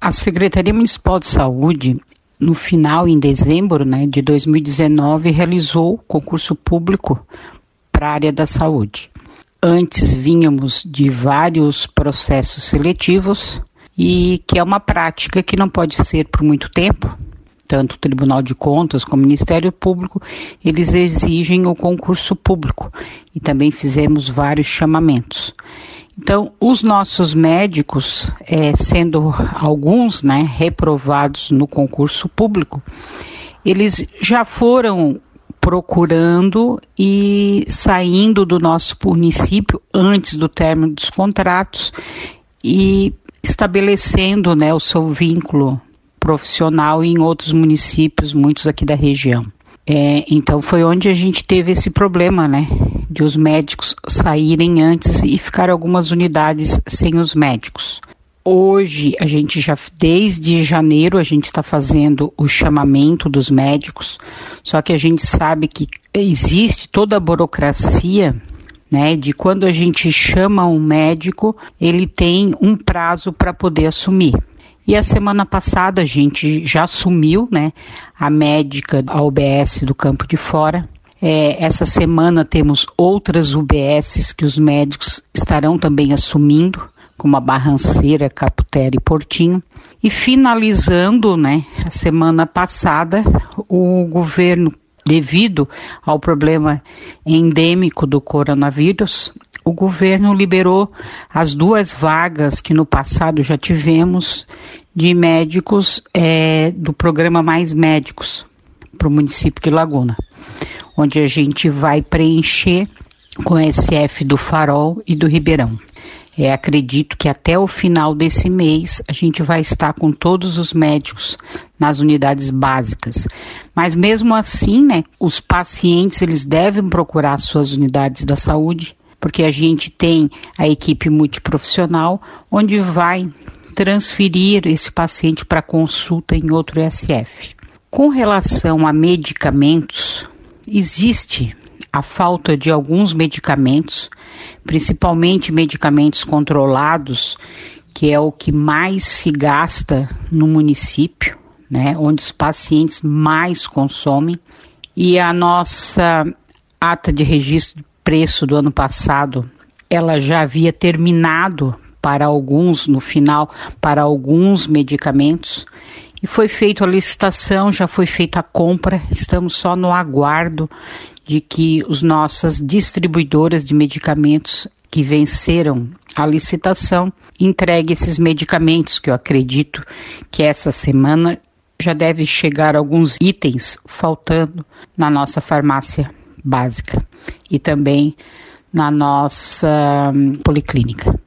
A Secretaria Municipal de Saúde, no final, em dezembro né, de 2019, realizou concurso público para a área da saúde. Antes vínhamos de vários processos seletivos e que é uma prática que não pode ser por muito tempo. Tanto o Tribunal de Contas como o Ministério Público, eles exigem o concurso público e também fizemos vários chamamentos. Então, os nossos médicos, é, sendo alguns né, reprovados no concurso público, eles já foram procurando e saindo do nosso município antes do término dos contratos e estabelecendo né, o seu vínculo profissional em outros municípios, muitos aqui da região. É, então foi onde a gente teve esse problema, né? De os médicos saírem antes e ficar algumas unidades sem os médicos. Hoje a gente já desde janeiro a gente está fazendo o chamamento dos médicos, só que a gente sabe que existe toda a burocracia né, de quando a gente chama um médico, ele tem um prazo para poder assumir. E a semana passada a gente já assumiu, né, a médica a UBS do Campo de Fora. É, essa semana temos outras UBSs que os médicos estarão também assumindo, como a Barranceira, Caputera e Portinho. E finalizando, né, a semana passada, o governo Devido ao problema endêmico do coronavírus, o governo liberou as duas vagas que no passado já tivemos de médicos é, do programa Mais Médicos para o município de Laguna, onde a gente vai preencher com SF do Farol e do Ribeirão. É, acredito que até o final desse mês a gente vai estar com todos os médicos nas unidades básicas. Mas mesmo assim, né, os pacientes eles devem procurar suas unidades da saúde, porque a gente tem a equipe multiprofissional onde vai transferir esse paciente para consulta em outro SF. Com relação a medicamentos, existe a falta de alguns medicamentos, principalmente medicamentos controlados, que é o que mais se gasta no município, né, onde os pacientes mais consomem. E a nossa ata de registro de preço do ano passado, ela já havia terminado para alguns, no final, para alguns medicamentos. E foi feita a licitação, já foi feita a compra, estamos só no aguardo de que os nossas distribuidoras de medicamentos que venceram a licitação entreguem esses medicamentos, que eu acredito que essa semana já deve chegar alguns itens faltando na nossa farmácia básica e também na nossa hum, policlínica.